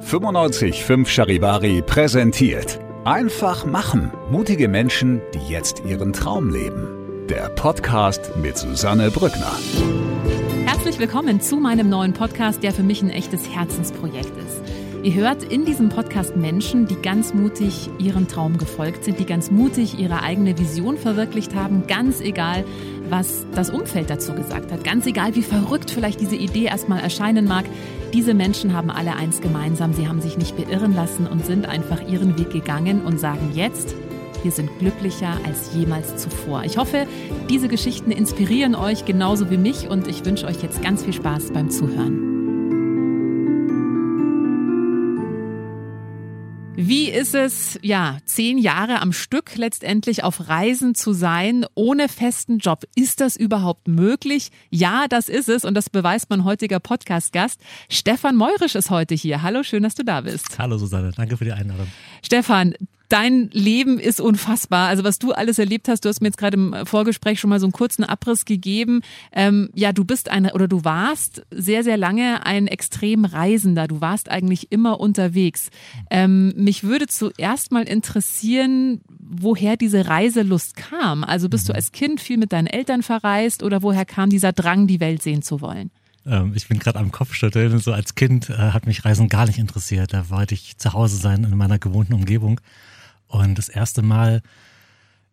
95.5 Charivari präsentiert. Einfach machen. Mutige Menschen, die jetzt ihren Traum leben. Der Podcast mit Susanne Brückner. Herzlich willkommen zu meinem neuen Podcast, der für mich ein echtes Herzensprojekt ist. Ihr hört in diesem Podcast Menschen, die ganz mutig ihrem Traum gefolgt sind, die ganz mutig ihre eigene Vision verwirklicht haben, ganz egal, was das Umfeld dazu gesagt hat, ganz egal, wie verrückt vielleicht diese Idee erstmal erscheinen mag. Diese Menschen haben alle eins gemeinsam, sie haben sich nicht beirren lassen und sind einfach ihren Weg gegangen und sagen jetzt, wir sind glücklicher als jemals zuvor. Ich hoffe, diese Geschichten inspirieren euch genauso wie mich und ich wünsche euch jetzt ganz viel Spaß beim Zuhören. Wie ist es, ja, zehn Jahre am Stück letztendlich auf Reisen zu sein, ohne festen Job? Ist das überhaupt möglich? Ja, das ist es und das beweist mein heutiger Podcast-Gast. Stefan Meurisch ist heute hier. Hallo, schön, dass du da bist. Hallo Susanne, danke für die Einladung. Stefan, Dein Leben ist unfassbar. Also was du alles erlebt hast, du hast mir jetzt gerade im Vorgespräch schon mal so einen kurzen Abriss gegeben. Ähm, ja, du bist eine oder du warst sehr, sehr lange ein extrem Reisender. Du warst eigentlich immer unterwegs. Ähm, mich würde zuerst mal interessieren, woher diese Reiselust kam. Also bist du mhm. als Kind viel mit deinen Eltern verreist oder woher kam dieser Drang, die Welt sehen zu wollen? Ähm, ich bin gerade am Kopfschütteln. So als Kind äh, hat mich Reisen gar nicht interessiert. Da wollte ich zu Hause sein in meiner gewohnten Umgebung. Und das erste Mal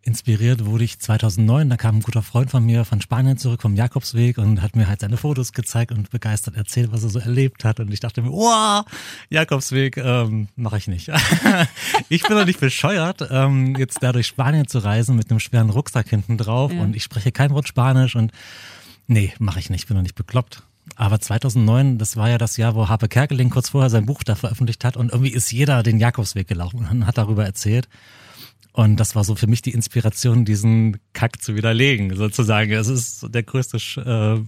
inspiriert wurde ich 2009. Da kam ein guter Freund von mir von Spanien zurück vom Jakobsweg und hat mir halt seine Fotos gezeigt und begeistert erzählt, was er so erlebt hat. Und ich dachte mir, wow, Jakobsweg ähm, mache ich nicht. ich bin doch nicht bescheuert, ähm, jetzt da durch Spanien zu reisen mit einem schweren Rucksack hinten drauf ja. und ich spreche kein Wort Spanisch und nee, mache ich nicht. Ich bin doch nicht bekloppt. Aber 2009, das war ja das Jahr, wo Harpe Kerkeling kurz vorher sein Buch da veröffentlicht hat und irgendwie ist jeder den Jakobsweg gelaufen und hat darüber erzählt. Und das war so für mich die Inspiration, diesen Kack zu widerlegen, sozusagen. Es ist der größte äh,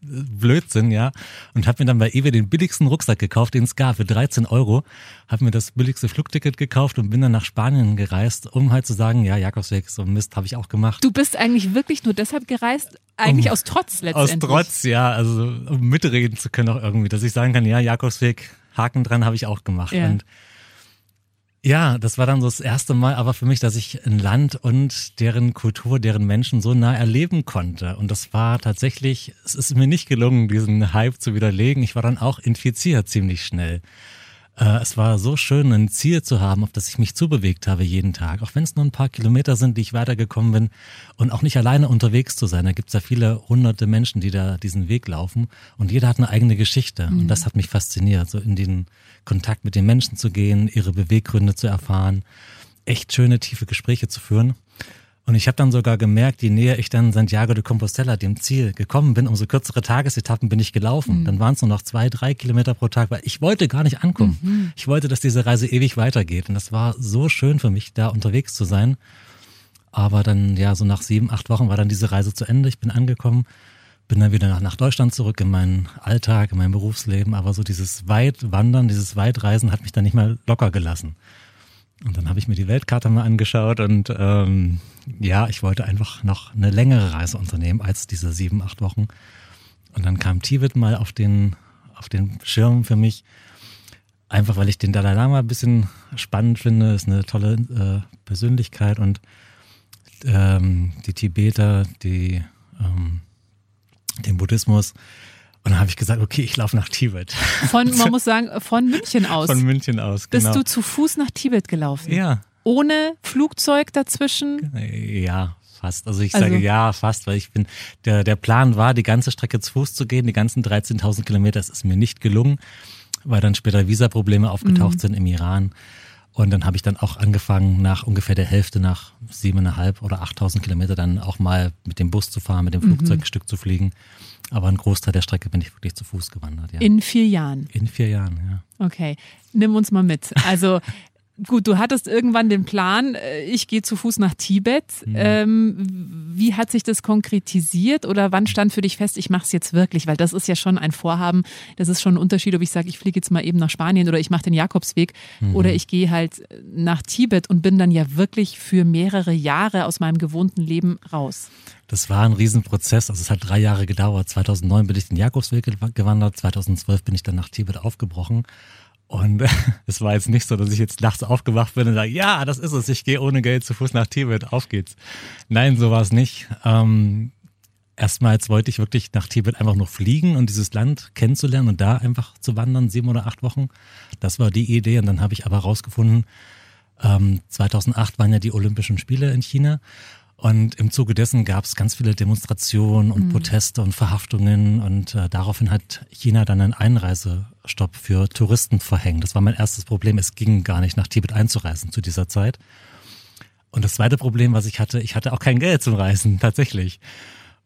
Blödsinn, ja. Und habe mir dann bei eBay den billigsten Rucksack gekauft, den es gab, für 13 Euro. Habe mir das billigste Flugticket gekauft und bin dann nach Spanien gereist, um halt zu sagen, ja, Jakobsweg, so Mist habe ich auch gemacht. Du bist eigentlich wirklich nur deshalb gereist, eigentlich um, aus Trotz letztendlich. Aus Trotz, ja, also um mitreden zu können auch irgendwie, dass ich sagen kann, ja, Jakobsweg, Haken dran habe ich auch gemacht. Ja. Und ja, das war dann so das erste Mal aber für mich, dass ich ein Land und deren Kultur, deren Menschen so nah erleben konnte. Und das war tatsächlich, es ist mir nicht gelungen, diesen Hype zu widerlegen. Ich war dann auch infiziert ziemlich schnell. Äh, es war so schön, ein Ziel zu haben, auf das ich mich zubewegt habe jeden Tag. Auch wenn es nur ein paar Kilometer sind, die ich weitergekommen bin und auch nicht alleine unterwegs zu sein. Da gibt es ja viele hunderte Menschen, die da diesen Weg laufen und jeder hat eine eigene Geschichte. Mhm. Und das hat mich fasziniert, so in den Kontakt mit den Menschen zu gehen, ihre Beweggründe zu erfahren, echt schöne, tiefe Gespräche zu führen. Und ich habe dann sogar gemerkt, je näher ich dann Santiago de Compostela, dem Ziel, gekommen bin, umso kürzere Tagesetappen bin ich gelaufen. Mhm. Dann waren es nur noch zwei, drei Kilometer pro Tag, weil ich wollte gar nicht ankommen. Mhm. Ich wollte, dass diese Reise ewig weitergeht. Und das war so schön für mich, da unterwegs zu sein. Aber dann, ja, so nach sieben, acht Wochen war dann diese Reise zu Ende. Ich bin angekommen, bin dann wieder nach, nach Deutschland zurück in meinen Alltag, in mein Berufsleben. Aber so dieses Weitwandern, dieses Weitreisen hat mich dann nicht mehr locker gelassen. Und dann habe ich mir die Weltkarte mal angeschaut und ähm, ja, ich wollte einfach noch eine längere Reise unternehmen als diese sieben, acht Wochen. Und dann kam Tibet mal auf den, auf den Schirm für mich. Einfach weil ich den Dalai Lama ein bisschen spannend finde, ist eine tolle äh, Persönlichkeit und ähm, die Tibeter, die ähm, den Buddhismus, und dann habe ich gesagt, okay, ich laufe nach Tibet. Von, man muss sagen, von München aus. Von München aus, genau. Bist du zu Fuß nach Tibet gelaufen? Ja. Ohne Flugzeug dazwischen? Ja, fast. Also ich also. sage ja, fast, weil ich bin, der, der Plan war, die ganze Strecke zu Fuß zu gehen, die ganzen 13.000 Kilometer. Das ist mir nicht gelungen, weil dann später Visaprobleme aufgetaucht mhm. sind im Iran. Und dann habe ich dann auch angefangen, nach ungefähr der Hälfte, nach siebeneinhalb oder achttausend Kilometer, dann auch mal mit dem Bus zu fahren, mit dem Flugzeug mhm. ein Stück zu fliegen. Aber einen Großteil der Strecke bin ich wirklich zu Fuß gewandert. Ja. In vier Jahren? In vier Jahren, ja. Okay, nimm uns mal mit. Also gut, du hattest irgendwann den Plan, äh, ich gehe zu Fuß nach Tibet. Mhm. Ähm, wie hat sich das konkretisiert oder wann stand für dich fest, ich mache es jetzt wirklich? Weil das ist ja schon ein Vorhaben. Das ist schon ein Unterschied, ob ich sage, ich fliege jetzt mal eben nach Spanien oder ich mache den Jakobsweg mhm. oder ich gehe halt nach Tibet und bin dann ja wirklich für mehrere Jahre aus meinem gewohnten Leben raus. Das war ein Riesenprozess. Also es hat drei Jahre gedauert. 2009 bin ich den Jakobsweg gewandert. 2012 bin ich dann nach Tibet aufgebrochen. Und es war jetzt nicht so, dass ich jetzt nachts aufgewacht bin und sage, ja, das ist es, ich gehe ohne Geld zu Fuß nach Tibet, auf geht's. Nein, so war es nicht. Ähm, erstmals wollte ich wirklich nach Tibet einfach nur fliegen und dieses Land kennenzulernen und da einfach zu wandern, sieben oder acht Wochen. Das war die Idee und dann habe ich aber rausgefunden, ähm, 2008 waren ja die Olympischen Spiele in China und im Zuge dessen gab es ganz viele Demonstrationen und mhm. Proteste und Verhaftungen und äh, daraufhin hat China dann einen Einreisestopp für Touristen verhängt. Das war mein erstes Problem. Es ging gar nicht nach Tibet einzureisen zu dieser Zeit. Und das zweite Problem, was ich hatte, ich hatte auch kein Geld zum Reisen, tatsächlich.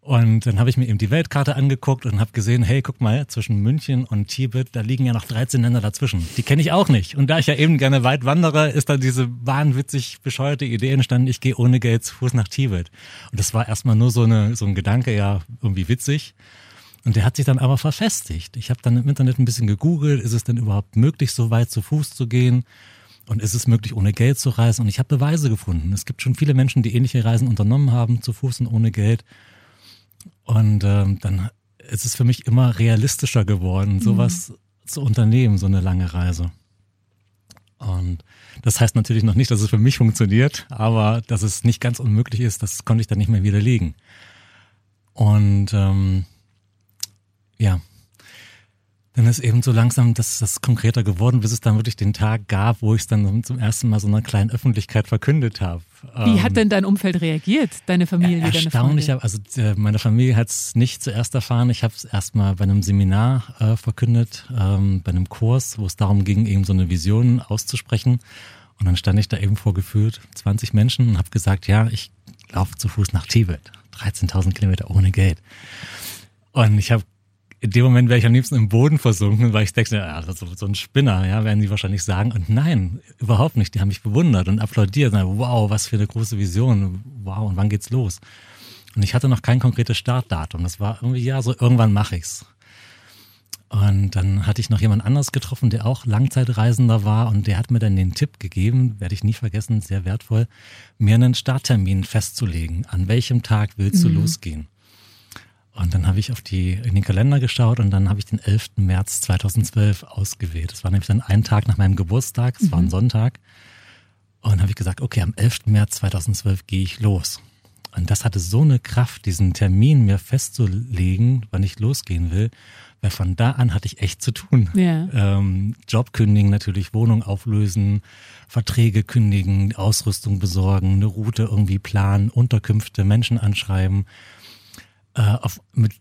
Und dann habe ich mir eben die Weltkarte angeguckt und habe gesehen, hey, guck mal, zwischen München und Tibet, da liegen ja noch 13 Länder dazwischen. Die kenne ich auch nicht. Und da ich ja eben gerne weit wandere, ist dann diese wahnwitzig bescheuerte Idee entstanden, ich gehe ohne Geld zu Fuß nach Tibet. Und das war erstmal nur so, eine, so ein Gedanke, ja, irgendwie witzig. Und der hat sich dann aber verfestigt. Ich habe dann im Internet ein bisschen gegoogelt, ist es denn überhaupt möglich, so weit zu Fuß zu gehen? Und ist es möglich, ohne Geld zu reisen? Und ich habe Beweise gefunden. Es gibt schon viele Menschen, die ähnliche Reisen unternommen haben, zu Fuß und ohne Geld. Und ähm, dann ist es für mich immer realistischer geworden, sowas mhm. zu unternehmen, so eine lange Reise. Und das heißt natürlich noch nicht, dass es für mich funktioniert, aber dass es nicht ganz unmöglich ist, das konnte ich dann nicht mehr widerlegen. Und ähm, ja, dann ist eben so langsam das, das konkreter geworden, bis es dann wirklich den Tag gab, wo ich es dann zum ersten Mal so einer kleinen Öffentlichkeit verkündet habe. Wie hat ähm, denn dein Umfeld reagiert, deine Familie, ja, erstaunlich, deine? Also meine Familie hat es nicht zuerst erfahren. Ich habe es erst mal bei einem Seminar äh, verkündet, ähm, bei einem Kurs, wo es darum ging, eben so eine Vision auszusprechen. Und dann stand ich da eben vor gefühlt 20 Menschen und habe gesagt, ja, ich laufe zu Fuß nach Tibet. 13.000 Kilometer ohne Geld. Und ich habe in dem Moment wäre ich am liebsten im Boden versunken, weil ich denke, ja, so, so ein Spinner, ja, werden die wahrscheinlich sagen. Und nein, überhaupt nicht. Die haben mich bewundert und applaudiert. Und, wow, was für eine große Vision. Wow, und wann geht's los? Und ich hatte noch kein konkretes Startdatum. Das war irgendwie, ja, so irgendwann mache ich's. Und dann hatte ich noch jemand anderes getroffen, der auch Langzeitreisender war und der hat mir dann den Tipp gegeben, werde ich nie vergessen, sehr wertvoll, mir einen Starttermin festzulegen. An welchem Tag willst du mhm. losgehen? Und dann habe ich auf die, in den Kalender geschaut und dann habe ich den 11. März 2012 ausgewählt. Das war nämlich dann ein Tag nach meinem Geburtstag, es mhm. war ein mhm. Sonntag. Und habe ich gesagt, okay, am 11. März 2012 gehe ich los. Und das hatte so eine Kraft, diesen Termin mir festzulegen, wann ich losgehen will, weil von da an hatte ich echt zu tun. Ja. Ähm, Job kündigen natürlich, Wohnung auflösen, Verträge kündigen, Ausrüstung besorgen, eine Route irgendwie planen, Unterkünfte, Menschen anschreiben äh, auf, mit,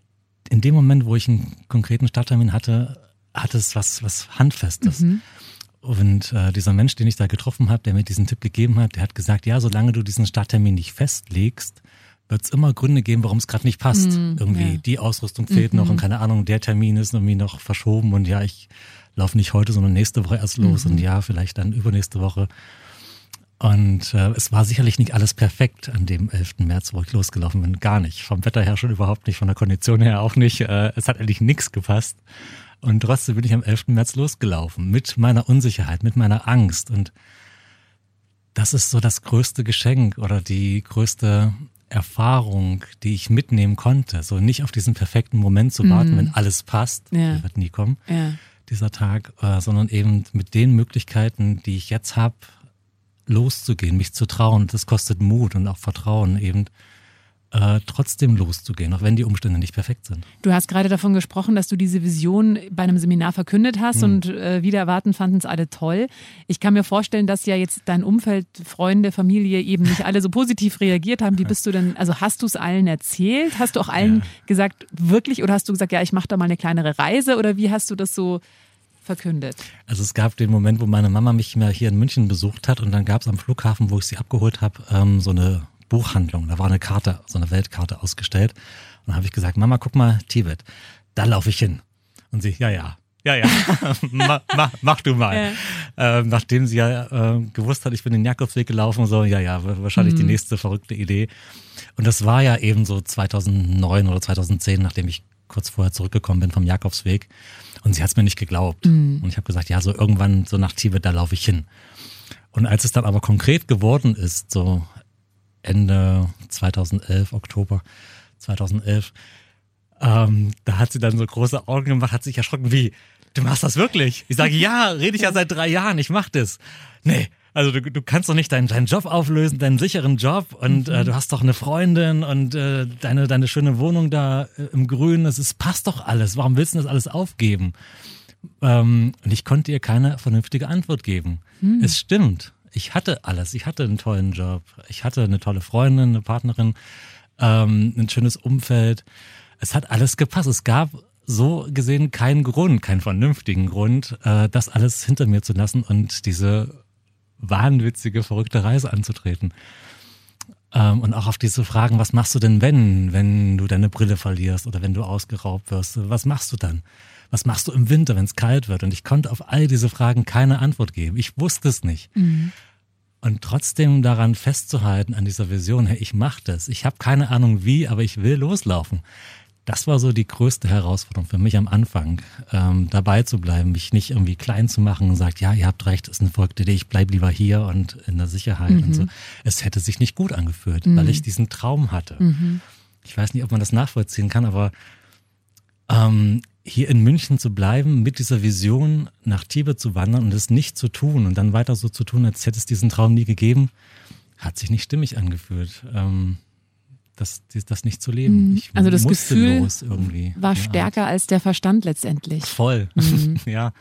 in dem Moment, wo ich einen konkreten Starttermin hatte, hatte es was, was Handfestes. Mhm. Und äh, dieser Mensch, den ich da getroffen habe, der mir diesen Tipp gegeben hat, der hat gesagt, ja, solange du diesen Starttermin nicht festlegst, wird es immer Gründe geben, warum es gerade nicht passt. Mhm, irgendwie ja. die Ausrüstung fehlt mhm. noch und keine Ahnung, der Termin ist irgendwie noch verschoben und ja, ich laufe nicht heute, sondern nächste Woche erst los und mhm. ja, vielleicht dann übernächste Woche. Und äh, es war sicherlich nicht alles perfekt an dem 11. März, wo ich losgelaufen bin. Gar nicht. Vom Wetter her schon überhaupt nicht, von der Kondition her auch nicht. Äh, es hat eigentlich nichts gepasst. Und trotzdem bin ich am 11. März losgelaufen. Mit meiner Unsicherheit, mit meiner Angst. Und das ist so das größte Geschenk oder die größte Erfahrung, die ich mitnehmen konnte. So nicht auf diesen perfekten Moment zu warten, mm. wenn alles passt. Ja. Der wird nie kommen, ja. dieser Tag. Äh, sondern eben mit den Möglichkeiten, die ich jetzt habe, loszugehen, mich zu trauen. Das kostet Mut und auch Vertrauen eben. Äh, trotzdem loszugehen, auch wenn die Umstände nicht perfekt sind. Du hast gerade davon gesprochen, dass du diese Vision bei einem Seminar verkündet hast hm. und äh, wieder erwarten fanden es alle toll. Ich kann mir vorstellen, dass ja jetzt dein Umfeld, Freunde, Familie eben nicht alle so positiv reagiert haben. Wie bist du denn, also hast du es allen erzählt? Hast du auch allen ja. gesagt, wirklich, oder hast du gesagt, ja, ich mache da mal eine kleinere Reise oder wie hast du das so verkündet? Also es gab den Moment, wo meine Mama mich mal hier in München besucht hat und dann gab es am Flughafen, wo ich sie abgeholt habe, ähm, so eine Buchhandlung. Da war eine Karte, so eine Weltkarte ausgestellt. dann habe ich gesagt, Mama, guck mal, Tibet, da laufe ich hin. Und sie, ja, ja, ja, ja, mach, mach, mach du mal. Ja. Ähm, nachdem sie ja äh, gewusst hat, ich bin den Jakobsweg gelaufen, so, ja, ja, wahrscheinlich mhm. die nächste verrückte Idee. Und das war ja eben so 2009 oder 2010, nachdem ich kurz vorher zurückgekommen bin vom Jakobsweg. Und sie hat es mir nicht geglaubt. Mhm. Und ich habe gesagt, ja, so irgendwann, so nach Tibet, da laufe ich hin. Und als es dann aber konkret geworden ist, so Ende 2011, Oktober 2011, ähm, da hat sie dann so große Augen gemacht, hat sich erschrocken, wie, du machst das wirklich? Ich sage, ja, rede ich ja seit drei Jahren, ich mach das. Nee, also du, du kannst doch nicht deinen, deinen Job auflösen, deinen sicheren Job und äh, mhm. äh, du hast doch eine Freundin und äh, deine, deine schöne Wohnung da äh, im Grünen, es ist, passt doch alles. Warum willst du das alles aufgeben? Ähm, und ich konnte ihr keine vernünftige Antwort geben. Mhm. Es stimmt. Ich hatte alles. Ich hatte einen tollen Job. Ich hatte eine tolle Freundin, eine Partnerin, ähm, ein schönes Umfeld. Es hat alles gepasst. Es gab so gesehen keinen Grund, keinen vernünftigen Grund, äh, das alles hinter mir zu lassen und diese wahnwitzige, verrückte Reise anzutreten. Ähm, und auch auf diese Fragen, was machst du denn, wenn, wenn du deine Brille verlierst oder wenn du ausgeraubt wirst? Was machst du dann? Was machst du im Winter, wenn es kalt wird? Und ich konnte auf all diese Fragen keine Antwort geben. Ich wusste es nicht. Mhm. Und trotzdem daran festzuhalten, an dieser Vision, hey, ich mach das. Ich habe keine Ahnung wie, aber ich will loslaufen das war so die größte Herausforderung für mich am Anfang, ähm, dabei zu bleiben, mich nicht irgendwie klein zu machen und sagt, ja, ihr habt recht, ist eine verrückte Idee, ich bleib lieber hier und in der Sicherheit mhm. und so. Es hätte sich nicht gut angefühlt, mhm. weil ich diesen Traum hatte. Mhm. Ich weiß nicht, ob man das nachvollziehen kann, aber ähm, hier in München zu bleiben, mit dieser Vision nach Tibet zu wandern und es nicht zu tun und dann weiter so zu tun, als hätte es diesen Traum nie gegeben, hat sich nicht stimmig angefühlt. Ähm, das, das nicht zu leben. Mhm. Ich also das Gefühl war stärker als der Verstand letztendlich. Voll, mhm. ja.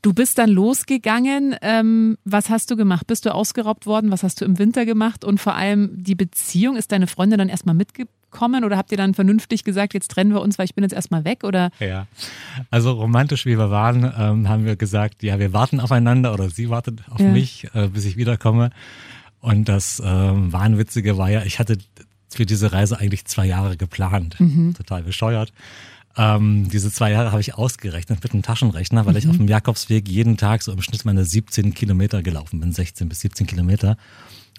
Du bist dann losgegangen. Ähm, was hast du gemacht? Bist du ausgeraubt worden? Was hast du im Winter gemacht? Und vor allem die Beziehung, ist deine Freundin dann erstmal mitgekommen oder habt ihr dann vernünftig gesagt, jetzt trennen wir uns, weil ich bin jetzt erstmal weg? Oder? Ja, also romantisch wie wir waren, ähm, haben wir gesagt, ja, wir warten aufeinander oder sie wartet auf ja. mich, äh, bis ich wiederkomme. Und das ähm, Wahnwitzige war ja, ich hatte für diese Reise eigentlich zwei Jahre geplant. Mhm. Total bescheuert. Ähm, diese zwei Jahre habe ich ausgerechnet mit einem Taschenrechner, weil mhm. ich auf dem Jakobsweg jeden Tag so im Schnitt meine 17 Kilometer gelaufen bin, 16 bis 17 Kilometer.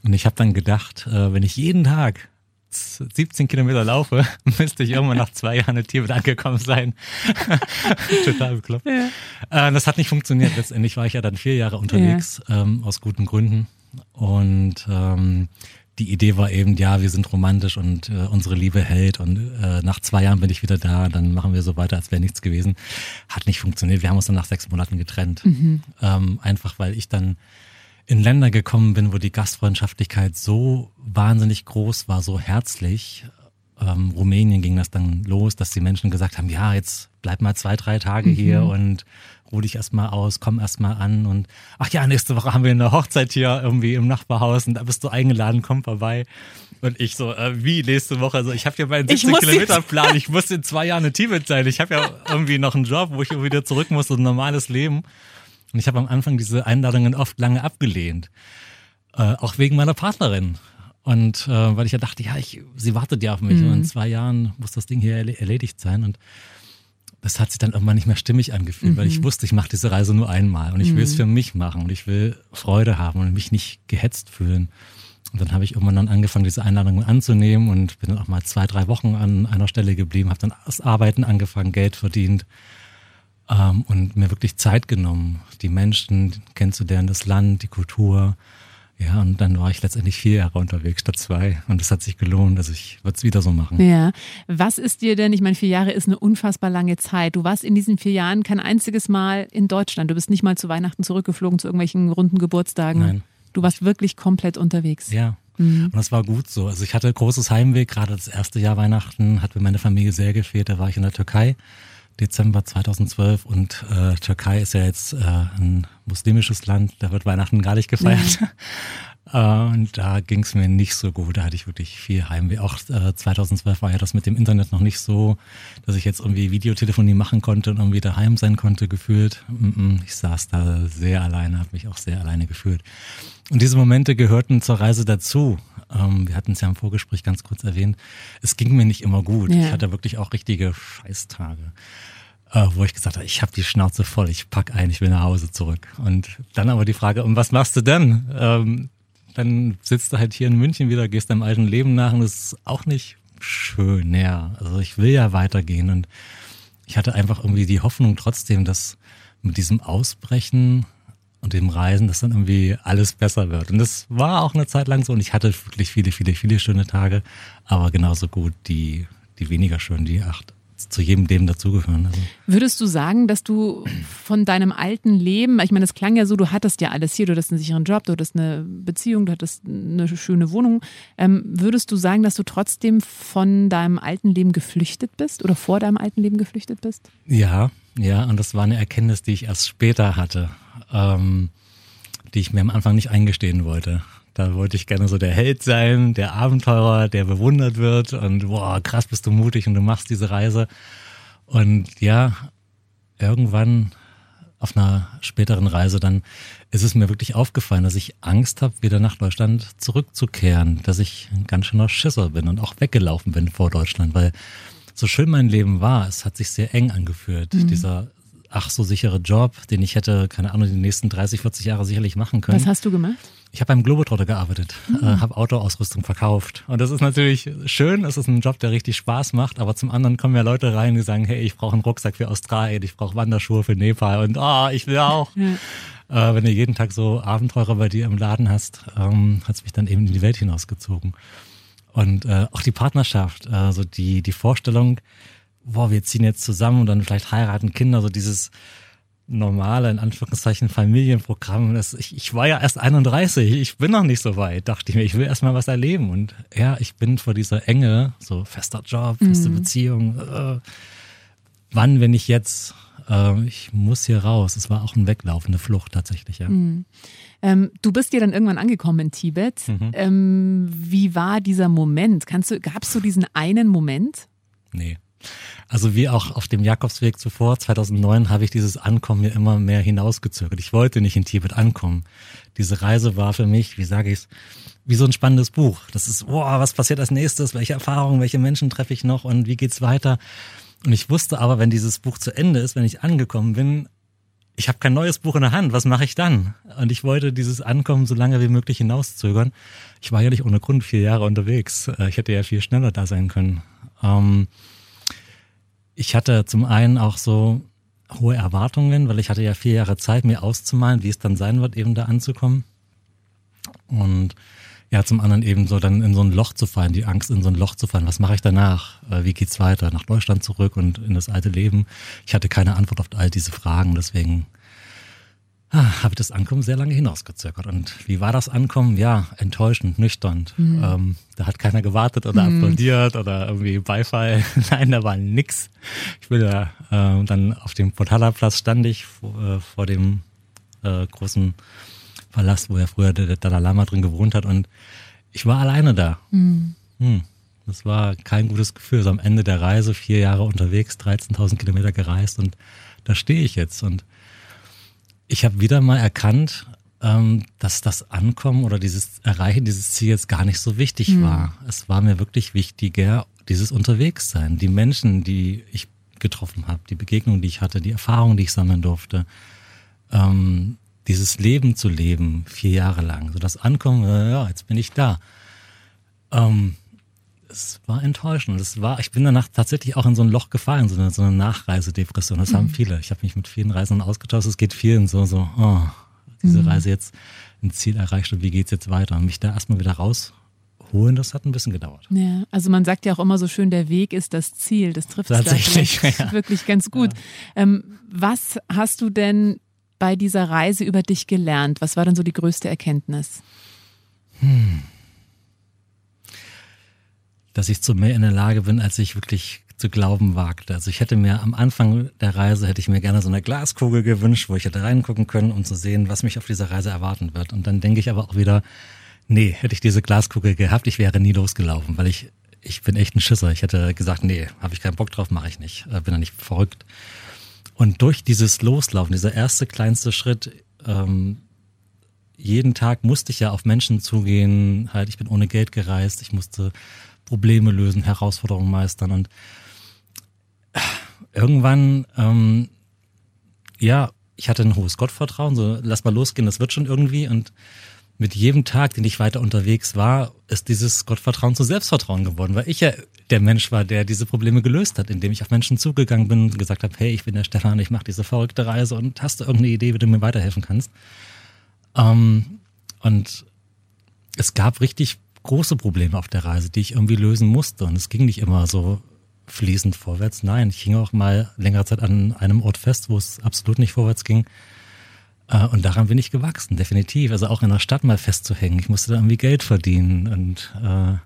Und ich habe dann gedacht, äh, wenn ich jeden Tag 17 Kilometer laufe, müsste ich irgendwann nach zwei Jahren in Tibet angekommen sein. Total bekloppt. Ja. Äh, das hat nicht funktioniert. Letztendlich war ich ja dann vier Jahre unterwegs, ja. ähm, aus guten Gründen. Und ähm, die Idee war eben, ja, wir sind romantisch und äh, unsere Liebe hält und äh, nach zwei Jahren bin ich wieder da, dann machen wir so weiter, als wäre nichts gewesen. Hat nicht funktioniert. Wir haben uns dann nach sechs Monaten getrennt. Mhm. Ähm, einfach weil ich dann in Länder gekommen bin, wo die Gastfreundschaftlichkeit so wahnsinnig groß war, so herzlich. Ähm, Rumänien ging das dann los, dass die Menschen gesagt haben, ja, jetzt bleib mal zwei, drei Tage mhm. hier und ruh dich erstmal aus, komm erstmal an und ach ja, nächste Woche haben wir eine Hochzeit hier irgendwie im Nachbarhaus und da bist du eingeladen, komm vorbei. Und ich so, äh, wie nächste Woche? Also ich habe ja meinen 17 Kilometer Plan, ich muss in zwei Jahren in Tibet sein. Ich habe ja irgendwie noch einen Job, wo ich wieder zurück muss, so ein normales Leben. Und ich habe am Anfang diese Einladungen oft lange abgelehnt. Äh, auch wegen meiner Partnerin. Und äh, weil ich ja dachte, ja, ich, sie wartet ja auf mich mhm. und in zwei Jahren muss das Ding hier erledigt sein. Und das hat sich dann irgendwann nicht mehr stimmig angefühlt, mhm. weil ich mhm. wusste, ich mache diese Reise nur einmal und ich will es mhm. für mich machen und ich will Freude haben und mich nicht gehetzt fühlen. Und dann habe ich irgendwann dann angefangen, diese Einladungen anzunehmen und bin dann auch mal zwei, drei Wochen an einer Stelle geblieben, habe dann das Arbeiten angefangen, Geld verdient ähm, und mir wirklich Zeit genommen, die Menschen kennenzulernen, das Land, die Kultur, ja, und dann war ich letztendlich vier Jahre unterwegs statt zwei. Und es hat sich gelohnt. Also ich würde es wieder so machen. Ja. Was ist dir denn, ich meine, vier Jahre ist eine unfassbar lange Zeit. Du warst in diesen vier Jahren kein einziges Mal in Deutschland. Du bist nicht mal zu Weihnachten zurückgeflogen, zu irgendwelchen runden Geburtstagen. Nein. Du warst wirklich komplett unterwegs. Ja. Mhm. Und das war gut so. Also ich hatte großes Heimweg. Gerade das erste Jahr Weihnachten hat mir meine Familie sehr gefehlt. Da war ich in der Türkei. Dezember 2012 und äh, Türkei ist ja jetzt äh, ein muslimisches Land, da wird Weihnachten gar nicht gefeiert. Äh, und da ging es mir nicht so gut. Da hatte ich wirklich viel Heimweh. Auch äh, 2012 war ja das mit dem Internet noch nicht so, dass ich jetzt irgendwie Videotelefonie machen konnte und irgendwie daheim sein konnte, gefühlt. Ich saß da sehr alleine, habe mich auch sehr alleine gefühlt. Und diese Momente gehörten zur Reise dazu. Ähm, wir hatten es ja im Vorgespräch ganz kurz erwähnt. Es ging mir nicht immer gut. Ja. Ich hatte wirklich auch richtige Scheißtage äh, wo ich gesagt habe, ich habe die Schnauze voll, ich pack ein, ich will nach Hause zurück. Und dann aber die Frage, und was machst du denn? Ähm, dann sitzt du halt hier in München wieder, gehst deinem alten Leben nach und das ist auch nicht schön, ja. Also ich will ja weitergehen und ich hatte einfach irgendwie die Hoffnung trotzdem, dass mit diesem Ausbrechen und dem Reisen, dass dann irgendwie alles besser wird. Und das war auch eine Zeit lang so und ich hatte wirklich viele, viele, viele schöne Tage, aber genauso gut die, die weniger schönen, die acht zu jedem Leben dazugehören. Also. Würdest du sagen, dass du von deinem alten Leben, ich meine, es klang ja so, du hattest ja alles hier, du hattest einen sicheren Job, du hattest eine Beziehung, du hattest eine schöne Wohnung. Ähm, würdest du sagen, dass du trotzdem von deinem alten Leben geflüchtet bist oder vor deinem alten Leben geflüchtet bist? Ja, ja, und das war eine Erkenntnis, die ich erst später hatte, ähm, die ich mir am Anfang nicht eingestehen wollte. Da wollte ich gerne so der Held sein, der Abenteurer, der bewundert wird und boah, krass bist du mutig und du machst diese Reise. Und ja, irgendwann auf einer späteren Reise dann ist es mir wirklich aufgefallen, dass ich Angst habe, wieder nach Deutschland zurückzukehren, dass ich ein ganz schöner Schisser bin und auch weggelaufen bin vor Deutschland, weil so schön mein Leben war, es hat sich sehr eng angefühlt. Mhm. Dieser ach so sichere Job, den ich hätte, keine Ahnung, die nächsten 30, 40 Jahre sicherlich machen können. Was hast du gemacht? Ich habe beim Globetrotter gearbeitet, mhm. äh, habe Autoausrüstung verkauft. Und das ist natürlich schön, es ist ein Job, der richtig Spaß macht, aber zum anderen kommen ja Leute rein, die sagen, hey, ich brauche einen Rucksack für Australien, ich brauche Wanderschuhe für Nepal und ah, oh, ich will auch. Ja. Äh, wenn du jeden Tag so Abenteurer bei dir im Laden hast, ähm, hat es mich dann eben in die Welt hinausgezogen. Und äh, auch die Partnerschaft, also die, die Vorstellung, boah, wir ziehen jetzt zusammen und dann vielleicht heiraten Kinder, so dieses normale, in Anführungszeichen, Familienprogramm. Das, ich, ich war ja erst 31, ich bin noch nicht so weit, dachte ich mir, ich will erst mal was erleben. Und ja, ich bin vor dieser Enge, so fester Job, feste mhm. Beziehung. Äh, wann, wenn ich jetzt, äh, ich muss hier raus. Es war auch ein Weglauf, eine Flucht tatsächlich, ja. Mhm. Ähm, du bist ja dann irgendwann angekommen in Tibet. Mhm. Ähm, wie war dieser Moment? Kannst du, gab es so diesen einen Moment? Nee. Also wie auch auf dem Jakobsweg zuvor, 2009, habe ich dieses Ankommen mir immer mehr hinausgezögert. Ich wollte nicht in Tibet ankommen. Diese Reise war für mich, wie sage ich's, wie so ein spannendes Buch. Das ist, boah, was passiert als nächstes? Welche Erfahrungen, welche Menschen treffe ich noch und wie geht's weiter? Und ich wusste aber, wenn dieses Buch zu Ende ist, wenn ich angekommen bin, ich habe kein neues Buch in der Hand, was mache ich dann? Und ich wollte dieses Ankommen so lange wie möglich hinauszögern. Ich war ja nicht ohne Grund vier Jahre unterwegs. Äh, ich hätte ja viel schneller da sein können. Ähm, ich hatte zum einen auch so hohe Erwartungen, weil ich hatte ja vier Jahre Zeit, mir auszumalen, wie es dann sein wird, eben da anzukommen. Und ja, zum anderen eben so dann in so ein Loch zu fallen, die Angst in so ein Loch zu fallen. Was mache ich danach? Äh, wie geht's weiter? Nach Deutschland zurück und in das alte Leben? Ich hatte keine Antwort auf all diese Fragen, deswegen habe ich das Ankommen sehr lange hinausgezögert. Und wie war das Ankommen? Ja, enttäuschend, nüchtern. Mhm. Ähm, da hat keiner gewartet oder mhm. applaudiert oder irgendwie Beifall. Nein, da war nix. Ich bin da äh, dann auf dem Potala-Platz stand ich vor, äh, vor dem äh, großen Palast, wo ja früher der Dalai Lama drin gewohnt hat und ich war alleine da. Mhm. Hm. Das war kein gutes Gefühl. So am Ende der Reise, vier Jahre unterwegs, 13.000 Kilometer gereist und da stehe ich jetzt und ich habe wieder mal erkannt, ähm, dass das Ankommen oder dieses Erreichen dieses Ziels gar nicht so wichtig mhm. war. Es war mir wirklich wichtiger, dieses Unterwegssein, die Menschen, die ich getroffen habe, die Begegnungen, die ich hatte, die Erfahrungen, die ich sammeln durfte, ähm, dieses Leben zu leben, vier Jahre lang. So das Ankommen, äh, ja, jetzt bin ich da. Ähm, es war enttäuschend. Es war, ich bin danach tatsächlich auch in so ein Loch gefallen, so eine, so eine Nachreisedepression. Das mhm. haben viele. Ich habe mich mit vielen Reisenden ausgetauscht. Es geht vielen so, so, oh, diese mhm. Reise jetzt ein Ziel erreicht und wie geht's jetzt weiter? Und mich da erstmal wieder rausholen, das hat ein bisschen gedauert. Ja, also man sagt ja auch immer so schön, der Weg ist das Ziel. Das trifft tatsächlich ja. wirklich ganz gut. Ja. Ähm, was hast du denn bei dieser Reise über dich gelernt? Was war denn so die größte Erkenntnis? Hm dass ich zu mehr in der Lage bin, als ich wirklich zu glauben wagte. Also ich hätte mir am Anfang der Reise hätte ich mir gerne so eine Glaskugel gewünscht, wo ich hätte reingucken können, um zu sehen, was mich auf dieser Reise erwarten wird. Und dann denke ich aber auch wieder, Nee, hätte ich diese Glaskugel gehabt, ich wäre nie losgelaufen, weil ich, ich bin echt ein Schisser. Ich hätte gesagt, nee, habe ich keinen Bock drauf, mache ich nicht. Äh, bin da nicht verrückt. Und durch dieses Loslaufen, dieser erste kleinste Schritt, ähm, jeden Tag musste ich ja auf Menschen zugehen, halt, ich bin ohne Geld gereist, ich musste Probleme lösen, Herausforderungen meistern und irgendwann, ähm, ja, ich hatte ein hohes Gottvertrauen, so lass mal losgehen, das wird schon irgendwie und mit jedem Tag, den ich weiter unterwegs war, ist dieses Gottvertrauen zu Selbstvertrauen geworden, weil ich ja der Mensch war, der diese Probleme gelöst hat, indem ich auf Menschen zugegangen bin und gesagt habe, hey, ich bin der Stefan, ich mache diese verrückte Reise und hast du irgendeine Idee, wie du mir weiterhelfen kannst? Ähm, und es gab richtig große Probleme auf der Reise, die ich irgendwie lösen musste und es ging nicht immer so fließend vorwärts. Nein, ich hing auch mal längere Zeit an einem Ort fest, wo es absolut nicht vorwärts ging. Äh, und daran bin ich gewachsen, definitiv. Also auch in der Stadt mal festzuhängen. Ich musste da irgendwie Geld verdienen und äh,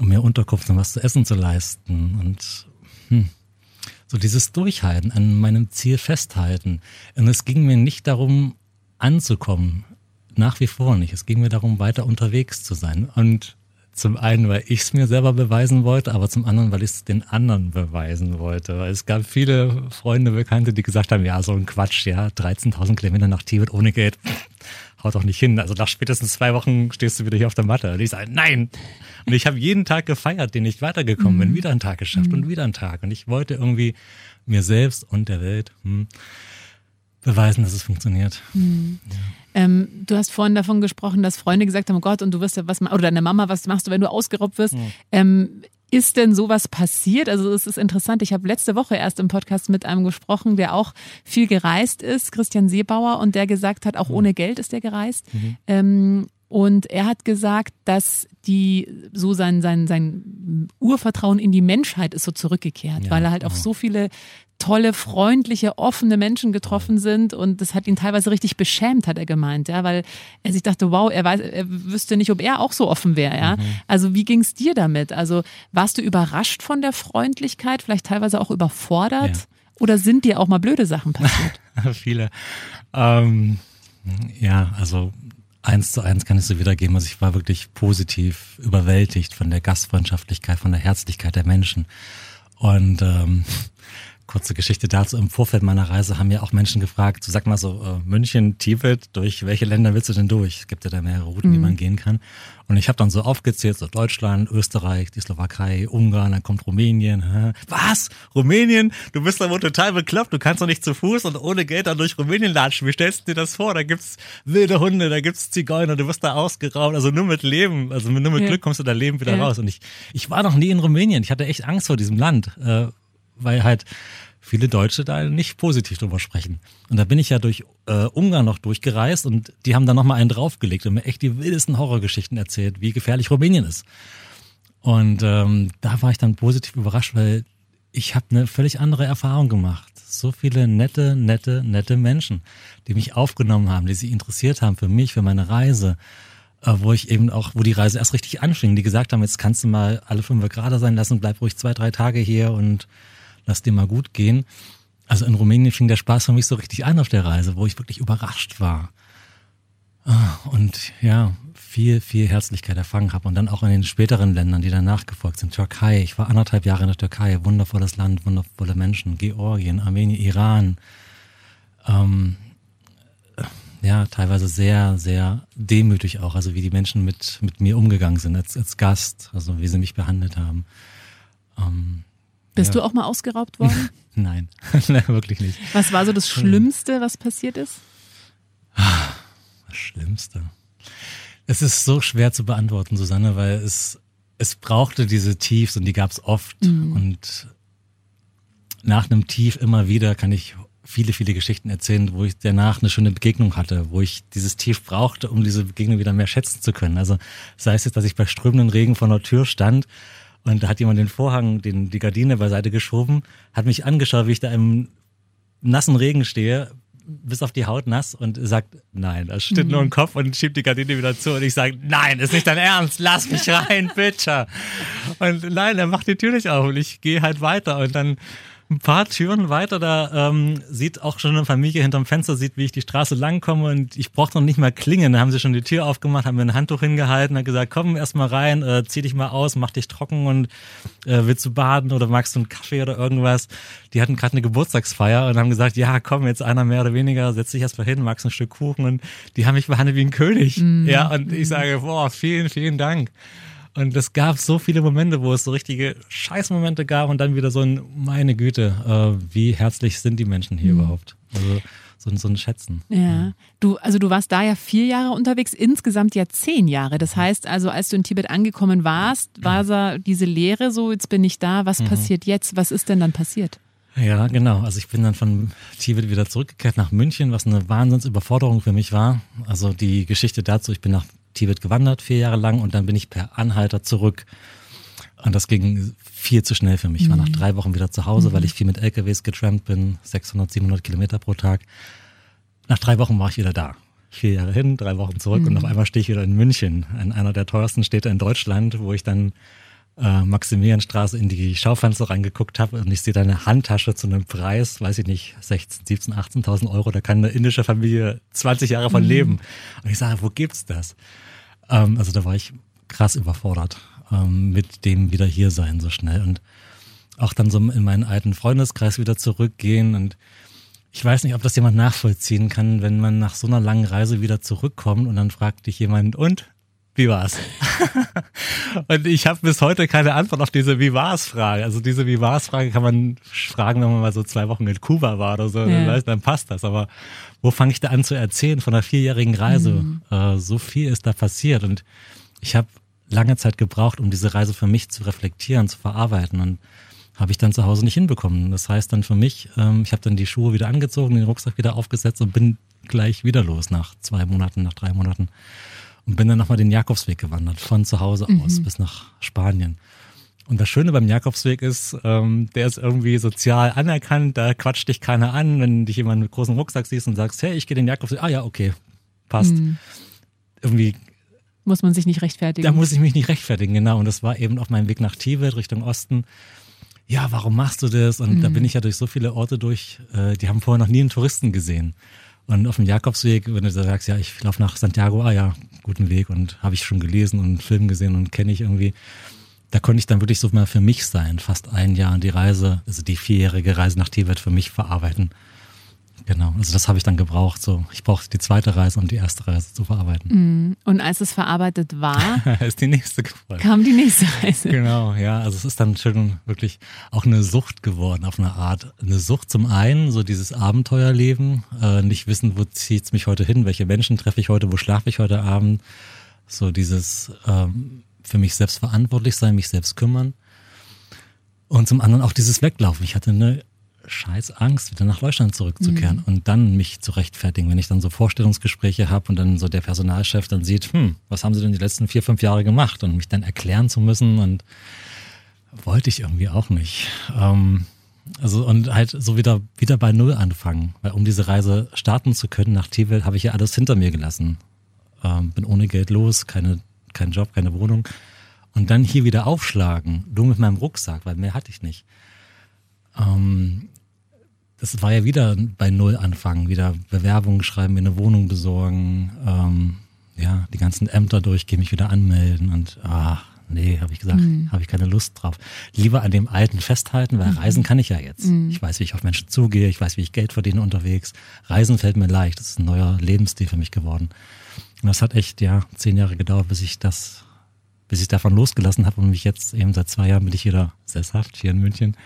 um mir Unterkunft und was zu essen zu leisten. Und hm, so dieses Durchhalten, an meinem Ziel festhalten. Und es ging mir nicht darum, anzukommen. Nach wie vor nicht. Es ging mir darum, weiter unterwegs zu sein. Und zum einen, weil ich es mir selber beweisen wollte, aber zum anderen, weil ich es den anderen beweisen wollte. Weil es gab viele Freunde, Bekannte, die gesagt haben, ja, so ein Quatsch, ja, 13.000 Kilometer nach Tibet ohne Geld, haut doch nicht hin. Also nach spätestens zwei Wochen stehst du wieder hier auf der Matte. Und ich sage, nein. Und ich habe jeden Tag gefeiert, den ich weitergekommen bin, mhm. wieder einen Tag geschafft mhm. und wieder einen Tag. Und ich wollte irgendwie mir selbst und der Welt hm, beweisen, dass es funktioniert. Mhm. Ja. Ähm, du hast vorhin davon gesprochen, dass Freunde gesagt haben, oh Gott, und du wirst ja was oder deine Mama, was machst du, wenn du ausgeraubt wirst? Mhm. Ähm, ist denn sowas passiert? Also es ist interessant. Ich habe letzte Woche erst im Podcast mit einem gesprochen, der auch viel gereist ist, Christian Seebauer, und der gesagt hat, auch mhm. ohne Geld ist er gereist. Mhm. Ähm, und er hat gesagt, dass die so sein sein sein Urvertrauen in die Menschheit ist so zurückgekehrt, ja, weil er halt auf so viele tolle, freundliche, offene Menschen getroffen sind und das hat ihn teilweise richtig beschämt, hat er gemeint, ja, weil er sich dachte, wow, er weiß, er wüsste nicht, ob er auch so offen wäre, ja. Mhm. Also wie ging es dir damit? Also warst du überrascht von der Freundlichkeit, vielleicht teilweise auch überfordert? Ja. Oder sind dir auch mal blöde Sachen passiert? Viele. Ähm, ja, also eins zu eins kann ich so wiedergeben. Also ich war wirklich positiv überwältigt von der Gastfreundschaftlichkeit, von der Herzlichkeit der Menschen. Und ähm, Kurze Geschichte dazu. Im Vorfeld meiner Reise haben ja auch Menschen gefragt, so sag mal so, äh, München, Tibet, durch welche Länder willst du denn durch? Es gibt ja da mehrere Routen, mhm. die man gehen kann. Und ich habe dann so aufgezählt, so Deutschland, Österreich, die Slowakei, Ungarn, dann kommt Rumänien. Hä? Was? Rumänien? Du bist da wohl total bekloppt, du kannst doch nicht zu Fuß und ohne Geld dann durch Rumänien latschen. Wie stellst du dir das vor? Da gibt's wilde Hunde, da gibt's Zigeuner, du wirst da ausgeraubt. Also nur mit Leben, also nur mit ja. Glück kommst du da Leben wieder ja. raus. Und ich, ich war noch nie in Rumänien. Ich hatte echt Angst vor diesem Land, äh, weil halt viele Deutsche da nicht positiv drüber sprechen. Und da bin ich ja durch äh, Ungarn noch durchgereist und die haben da nochmal einen draufgelegt und mir echt die wildesten Horrorgeschichten erzählt, wie gefährlich Rumänien ist. Und ähm, da war ich dann positiv überrascht, weil ich habe eine völlig andere Erfahrung gemacht. So viele nette, nette, nette Menschen, die mich aufgenommen haben, die sich interessiert haben für mich, für meine Reise, äh, wo ich eben auch, wo die Reise erst richtig anfing, die gesagt haben, jetzt kannst du mal alle fünf Grad sein lassen, bleib ruhig zwei, drei Tage hier und lass dir mal gut gehen. Also in Rumänien fing der Spaß für mich so richtig an auf der Reise, wo ich wirklich überrascht war. Ah, und ja, viel, viel Herzlichkeit erfangen habe. Und dann auch in den späteren Ländern, die danach gefolgt sind. Türkei, ich war anderthalb Jahre in der Türkei, wundervolles Land, wundervolle Menschen. Georgien, Armenien, Iran. Ähm, ja, teilweise sehr, sehr demütig auch. Also wie die Menschen mit, mit mir umgegangen sind als, als Gast, also wie sie mich behandelt haben. Ähm, bist ja. du auch mal ausgeraubt worden? Nein, Nein, wirklich nicht. Was war so das Schlimmste, was passiert ist? Das Schlimmste. Es ist so schwer zu beantworten, Susanne, weil es, es brauchte diese Tiefs und die gab es oft. Mhm. Und nach einem Tief immer wieder kann ich viele, viele Geschichten erzählen, wo ich danach eine schöne Begegnung hatte, wo ich dieses Tief brauchte, um diese Begegnung wieder mehr schätzen zu können. Also sei es jetzt, dass ich bei strömenden Regen vor der Tür stand und da hat jemand den Vorhang, den, die Gardine beiseite geschoben, hat mich angeschaut, wie ich da im nassen Regen stehe, bis auf die Haut nass und sagt, nein, das steht mhm. nur im Kopf und schiebt die Gardine wieder zu. Und ich sage, nein, ist nicht dein Ernst, lass mich rein, bitte. Und nein, er macht die Tür nicht auf und ich gehe halt weiter und dann ein paar Türen weiter, da ähm, sieht auch schon eine Familie hinterm Fenster, sieht, wie ich die Straße langkomme und ich brauchte noch nicht mal klingeln. Da haben sie schon die Tür aufgemacht, haben mir ein Handtuch hingehalten, haben gesagt, komm erst mal rein, äh, zieh dich mal aus, mach dich trocken und äh, willst du baden oder magst du einen Kaffee oder irgendwas? Die hatten gerade eine Geburtstagsfeier und haben gesagt, ja komm, jetzt einer mehr oder weniger, setz dich erst mal hin, magst ein Stück Kuchen und die haben mich behandelt wie ein König. Mhm. Ja, und ich sage, boah, vielen, vielen Dank. Und es gab so viele Momente, wo es so richtige Scheißmomente gab und dann wieder so ein, meine Güte, äh, wie herzlich sind die Menschen hier mhm. überhaupt? Also so, so ein Schätzen. Ja. Du, also du warst da ja vier Jahre unterwegs, insgesamt ja zehn Jahre. Das heißt also, als du in Tibet angekommen warst, war da diese Lehre so, jetzt bin ich da, was mhm. passiert jetzt? Was ist denn dann passiert? Ja, genau. Also ich bin dann von Tibet wieder zurückgekehrt nach München, was eine Wahnsinnsüberforderung für mich war. Also die Geschichte dazu, ich bin nach Tibet gewandert, vier Jahre lang, und dann bin ich per Anhalter zurück. Und das ging viel zu schnell für mich. Ich war nach mhm. drei Wochen wieder zu Hause, mhm. weil ich viel mit LKWs getrampt bin, 600, 700 Kilometer pro Tag. Nach drei Wochen war ich wieder da. Vier Jahre hin, drei Wochen zurück mhm. und auf einmal stehe ich wieder in München, in einer der teuersten Städte in Deutschland, wo ich dann äh, Maximilianstraße in die Schaufenster reingeguckt habe und ich sehe da eine Handtasche zu einem Preis, weiß ich nicht, 16, 17, 18.000 Euro, da kann eine indische Familie 20 Jahre von mhm. leben. Und ich sage, wo gibt's das? Ähm, also da war ich krass überfordert ähm, mit dem wieder hier sein so schnell und auch dann so in meinen alten Freundeskreis wieder zurückgehen und ich weiß nicht, ob das jemand nachvollziehen kann, wenn man nach so einer langen Reise wieder zurückkommt und dann fragt dich jemand, und wie war's? und ich habe bis heute keine Antwort auf diese Wie war's Frage. Also diese Wie war's Frage kann man fragen, wenn man mal so zwei Wochen in Kuba war oder so, ja. dann, weiß, dann passt das. Aber wo fange ich da an zu erzählen von einer vierjährigen Reise? Mhm. Äh, so viel ist da passiert und ich habe lange Zeit gebraucht, um diese Reise für mich zu reflektieren, zu verarbeiten und habe ich dann zu Hause nicht hinbekommen. Das heißt dann für mich, ähm, ich habe dann die Schuhe wieder angezogen, den Rucksack wieder aufgesetzt und bin gleich wieder los nach zwei Monaten, nach drei Monaten und bin dann nochmal den Jakobsweg gewandert, von zu Hause mhm. aus bis nach Spanien. Und das Schöne beim Jakobsweg ist, ähm, der ist irgendwie sozial anerkannt, da quatscht dich keiner an, wenn dich jemand mit großem Rucksack siehst und sagst, hey, ich gehe den Jakobsweg, ah ja, okay, passt. Mhm. Irgendwie muss man sich nicht rechtfertigen. Da muss ich mich nicht rechtfertigen, genau. Und das war eben auf meinem Weg nach Tibet Richtung Osten. Ja, warum machst du das? Und mhm. da bin ich ja durch so viele Orte durch, äh, die haben vorher noch nie einen Touristen gesehen. Und auf dem Jakobsweg, wenn du da sagst, ja, ich laufe nach Santiago, ah ja, guten Weg und habe ich schon gelesen und Film gesehen und kenne ich irgendwie. Da konnte ich dann wirklich so mal für mich sein, fast ein Jahr die Reise, also die vierjährige Reise nach Tibet für mich verarbeiten. Genau, also das habe ich dann gebraucht. So, ich brauchte die zweite Reise, um die erste Reise zu verarbeiten. Mm, und als es verarbeitet war, ist die nächste gefolgt. Kam die nächste Reise. Genau, ja, also es ist dann schon wirklich auch eine Sucht geworden auf eine Art. Eine Sucht zum einen, so dieses Abenteuerleben, äh, nicht wissen, wo zieht's mich heute hin, welche Menschen treffe ich heute, wo schlafe ich heute Abend. So dieses ähm, für mich selbst verantwortlich sein, mich selbst kümmern. Und zum anderen auch dieses Weglaufen. Ich hatte eine scheiß Angst, wieder nach Deutschland zurückzukehren mhm. und dann mich zu rechtfertigen, wenn ich dann so Vorstellungsgespräche habe und dann so der Personalchef dann sieht, hm, was haben sie denn die letzten vier, fünf Jahre gemacht und mich dann erklären zu müssen und wollte ich irgendwie auch nicht. Ähm, also und halt so wieder wieder bei Null anfangen, weil um diese Reise starten zu können nach Tibet habe ich ja alles hinter mir gelassen. Ähm, bin ohne Geld los, keine kein Job, keine Wohnung und dann hier wieder aufschlagen, nur mit meinem Rucksack, weil mehr hatte ich nicht. Ähm, das war ja wieder bei Null anfangen, wieder Bewerbungen schreiben, mir eine Wohnung besorgen, ähm, ja, die ganzen Ämter durchgehen, mich wieder anmelden und ach, nee, habe ich gesagt, mhm. habe ich keine Lust drauf. Lieber an dem Alten festhalten, weil mhm. reisen kann ich ja jetzt. Mhm. Ich weiß, wie ich auf Menschen zugehe, ich weiß, wie ich Geld verdiene unterwegs. Reisen fällt mir leicht, das ist ein neuer Lebensstil für mich geworden. Und das hat echt, ja, zehn Jahre gedauert, bis ich das, bis ich davon losgelassen habe und mich jetzt eben seit zwei Jahren bin ich wieder sesshaft hier in München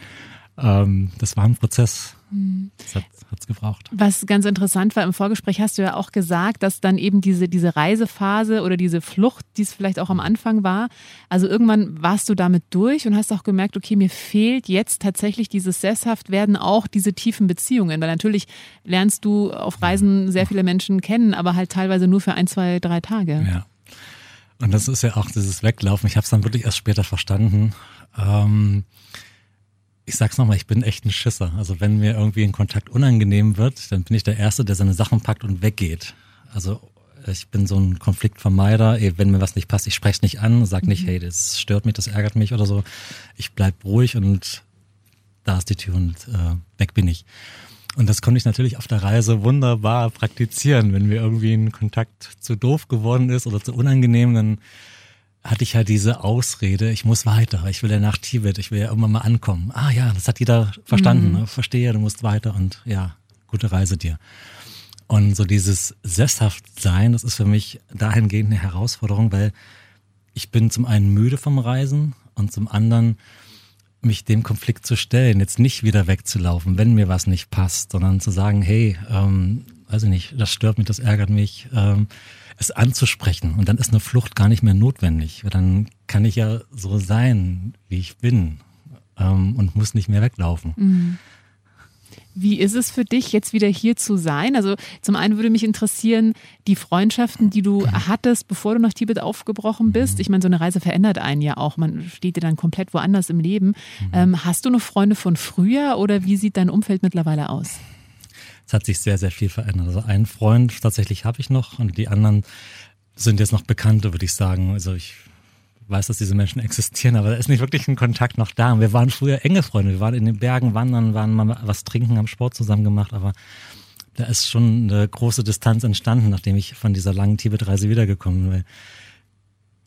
ähm, das war ein Prozess. Mhm. Das hat es gebraucht. Was ganz interessant war, im Vorgespräch hast du ja auch gesagt, dass dann eben diese, diese Reisephase oder diese Flucht, die es vielleicht auch am Anfang war, also irgendwann warst du damit durch und hast auch gemerkt, okay, mir fehlt jetzt tatsächlich dieses Sesshaftwerden, auch diese tiefen Beziehungen. Weil natürlich lernst du auf Reisen sehr viele Menschen kennen, aber halt teilweise nur für ein, zwei, drei Tage. Ja. Und das ist ja auch dieses Weglaufen. Ich habe es dann wirklich erst später verstanden. Ähm, ich sag's nochmal, ich bin echt ein Schisser. Also wenn mir irgendwie ein Kontakt unangenehm wird, dann bin ich der Erste, der seine Sachen packt und weggeht. Also ich bin so ein Konfliktvermeider. Wenn mir was nicht passt, ich spreche es nicht an, sag nicht, mhm. hey, das stört mich, das ärgert mich oder so. Ich bleib ruhig und da ist die Tür und äh, weg bin ich. Und das konnte ich natürlich auf der Reise wunderbar praktizieren. Wenn mir irgendwie ein Kontakt zu doof geworden ist oder zu unangenehm, dann hatte ich ja diese Ausrede, ich muss weiter, ich will ja nach Tibet, ich will ja irgendwann mal ankommen. Ah ja, das hat jeder verstanden, mhm. ne? verstehe, du musst weiter und ja, gute Reise dir. Und so dieses sesshaft sein, das ist für mich dahingehend eine Herausforderung, weil ich bin zum einen müde vom Reisen und zum anderen mich dem Konflikt zu stellen, jetzt nicht wieder wegzulaufen, wenn mir was nicht passt, sondern zu sagen, hey, ähm, weiß ich nicht, das stört mich, das ärgert mich, ähm, es anzusprechen. Und dann ist eine Flucht gar nicht mehr notwendig. Dann kann ich ja so sein, wie ich bin ähm, und muss nicht mehr weglaufen. Mhm. Wie ist es für dich, jetzt wieder hier zu sein? Also zum einen würde mich interessieren, die Freundschaften, die du hattest, bevor du nach Tibet aufgebrochen bist. Ich meine, so eine Reise verändert einen ja auch. Man steht dir dann komplett woanders im Leben. Ähm, hast du noch Freunde von früher oder wie sieht dein Umfeld mittlerweile aus? Es hat sich sehr, sehr viel verändert. Also einen Freund tatsächlich habe ich noch und die anderen sind jetzt noch Bekannte, würde ich sagen. Also ich weiß, dass diese Menschen existieren, aber da ist nicht wirklich ein Kontakt noch da. Und wir waren früher enge Freunde. Wir waren in den Bergen wandern, waren mal was trinken, haben Sport zusammen gemacht, aber da ist schon eine große Distanz entstanden, nachdem ich von dieser langen Tibet-Reise wiedergekommen bin.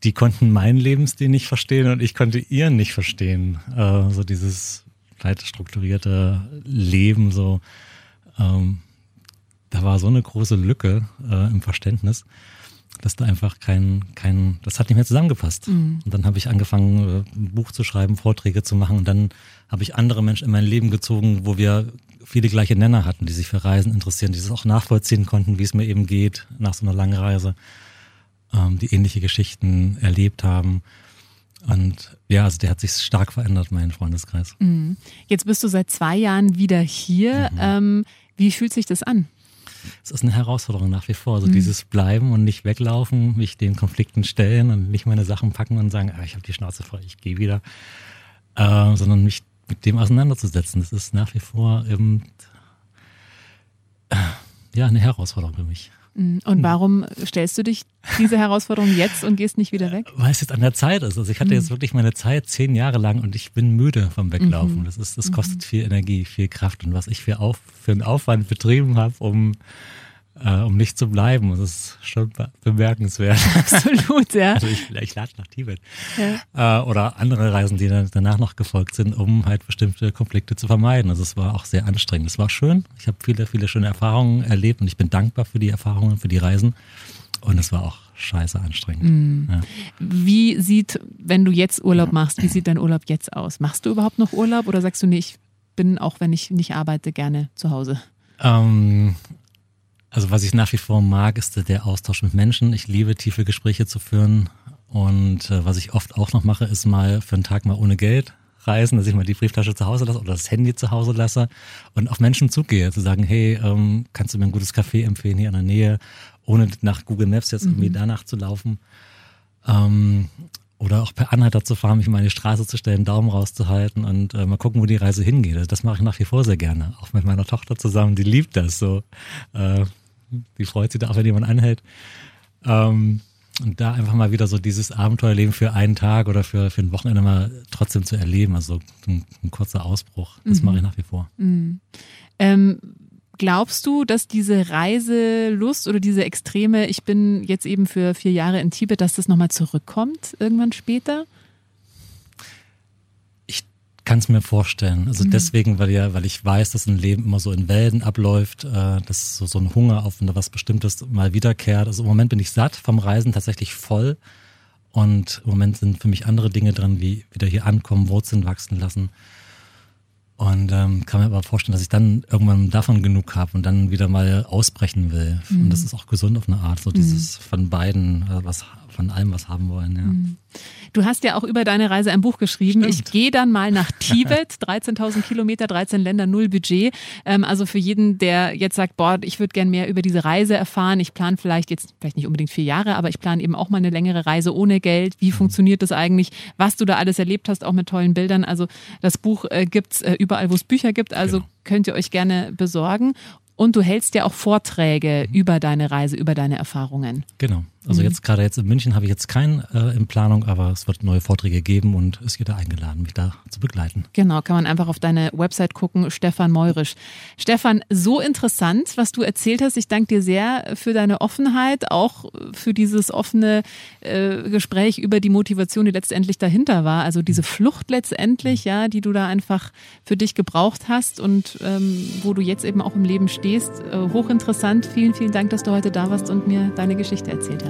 Die konnten meinen Lebensstil nicht verstehen und ich konnte ihren nicht verstehen. Äh, so dieses weit strukturierte Leben, so ähm, da war so eine große Lücke äh, im Verständnis dass da einfach kein, kein, das hat nicht mehr zusammengepasst. Mhm. Und dann habe ich angefangen, äh, ein Buch zu schreiben, Vorträge zu machen und dann habe ich andere Menschen in mein Leben gezogen, wo wir viele gleiche Nenner hatten, die sich für Reisen interessieren, die es auch nachvollziehen konnten, wie es mir eben geht nach so einer langen Reise, ähm, die ähnliche Geschichten erlebt haben. Und ja, also der hat sich stark verändert, mein Freundeskreis. Mhm. Jetzt bist du seit zwei Jahren wieder hier. Mhm. Ähm, wie fühlt sich das an? es ist eine Herausforderung nach wie vor. Also mhm. dieses Bleiben und nicht weglaufen, mich den Konflikten stellen und nicht meine Sachen packen und sagen, ah, ich habe die Schnauze voll, ich gehe wieder, äh, sondern mich mit dem auseinanderzusetzen. Das ist nach wie vor eben äh, ja eine Herausforderung für mich. Mhm. Und warum stellst du dich diese Herausforderung jetzt und gehst nicht wieder weg? Weil es jetzt an der Zeit ist. Also ich hatte mhm. jetzt wirklich meine Zeit zehn Jahre lang und ich bin müde vom Weglaufen. Mhm. Das ist, das kostet viel Energie, viel Kraft und was ich für, auf, für einen Aufwand betrieben habe, um äh, um nicht zu bleiben. Das ist schon bemerkenswert. Absolut, ja. Also ich, ich lade nach Tibet. Ja. Äh, oder andere Reisen, die dann danach noch gefolgt sind, um halt bestimmte Konflikte zu vermeiden. Also es war auch sehr anstrengend. Es war schön. Ich habe viele, viele schöne Erfahrungen erlebt und ich bin dankbar für die Erfahrungen, für die Reisen. Und es war auch scheiße anstrengend. Mhm. Ja. Wie sieht, wenn du jetzt Urlaub machst, wie sieht dein Urlaub jetzt aus? Machst du überhaupt noch Urlaub oder sagst du, nee, ich bin, auch wenn ich nicht arbeite, gerne zu Hause? Ähm, also was ich nach wie vor mag, ist der Austausch mit Menschen. Ich liebe tiefe Gespräche zu führen. Und äh, was ich oft auch noch mache, ist mal für einen Tag mal ohne Geld reisen, dass ich mal die Brieftasche zu Hause lasse oder das Handy zu Hause lasse und auf Menschen zugehe, zu sagen, hey, ähm, kannst du mir ein gutes Café empfehlen hier in der Nähe, ohne nach Google Maps jetzt irgendwie mhm. danach zu laufen. Ähm, oder auch per Anhalter zu fahren, mich mal in die Straße zu stellen, Daumen rauszuhalten und äh, mal gucken, wo die Reise hingeht. Also das mache ich nach wie vor sehr gerne. Auch mit meiner Tochter zusammen, die liebt das so. Äh, die freut sich da auch, wenn jemand anhält. Ähm, und da einfach mal wieder so dieses Abenteuerleben für einen Tag oder für, für ein Wochenende mal trotzdem zu erleben. Also ein, ein kurzer Ausbruch, das mhm. mache ich nach wie vor. Mhm. Ähm, glaubst du, dass diese Reiselust oder diese Extreme, ich bin jetzt eben für vier Jahre in Tibet, dass das nochmal zurückkommt irgendwann später? Kann es mir vorstellen. Also mhm. deswegen, weil ja, weil ich weiß, dass ein Leben immer so in Wellen abläuft, äh, dass so, so ein Hunger auf was Bestimmtes mal wiederkehrt. Also im Moment bin ich satt vom Reisen, tatsächlich voll. Und im Moment sind für mich andere Dinge dran, wie wieder hier ankommen, Wurzeln wachsen lassen. Und ähm, kann mir aber vorstellen, dass ich dann irgendwann davon genug habe und dann wieder mal ausbrechen will. Mhm. Und das ist auch gesund auf eine Art, so dieses mhm. von beiden, äh, was von allem was haben wollen. Ja. Mhm. Du hast ja auch über deine Reise ein Buch geschrieben. Stimmt. Ich gehe dann mal nach Tibet, 13.000 Kilometer, 13 Länder, null Budget. Ähm, also für jeden, der jetzt sagt, boah, ich würde gern mehr über diese Reise erfahren. Ich plane vielleicht jetzt, vielleicht nicht unbedingt vier Jahre, aber ich plane eben auch mal eine längere Reise ohne Geld. Wie mhm. funktioniert das eigentlich? Was du da alles erlebt hast, auch mit tollen Bildern. Also das Buch äh, gibt's äh, überall, wo es Bücher gibt. Also genau. könnt ihr euch gerne besorgen. Und du hältst ja auch Vorträge mhm. über deine Reise, über deine Erfahrungen. Genau. Also mhm. jetzt gerade jetzt in München habe ich jetzt keinen äh, in Planung, aber es wird neue Vorträge geben und es jeder eingeladen, mich da zu begleiten. Genau, kann man einfach auf deine Website gucken, Stefan Meurisch. Stefan, so interessant, was du erzählt hast. Ich danke dir sehr für deine Offenheit, auch für dieses offene äh, Gespräch über die Motivation, die letztendlich dahinter war. Also diese Flucht letztendlich, ja, die du da einfach für dich gebraucht hast und ähm, wo du jetzt eben auch im Leben stehst. Äh, hochinteressant. Vielen, vielen Dank, dass du heute da warst und mir deine Geschichte erzählt hast.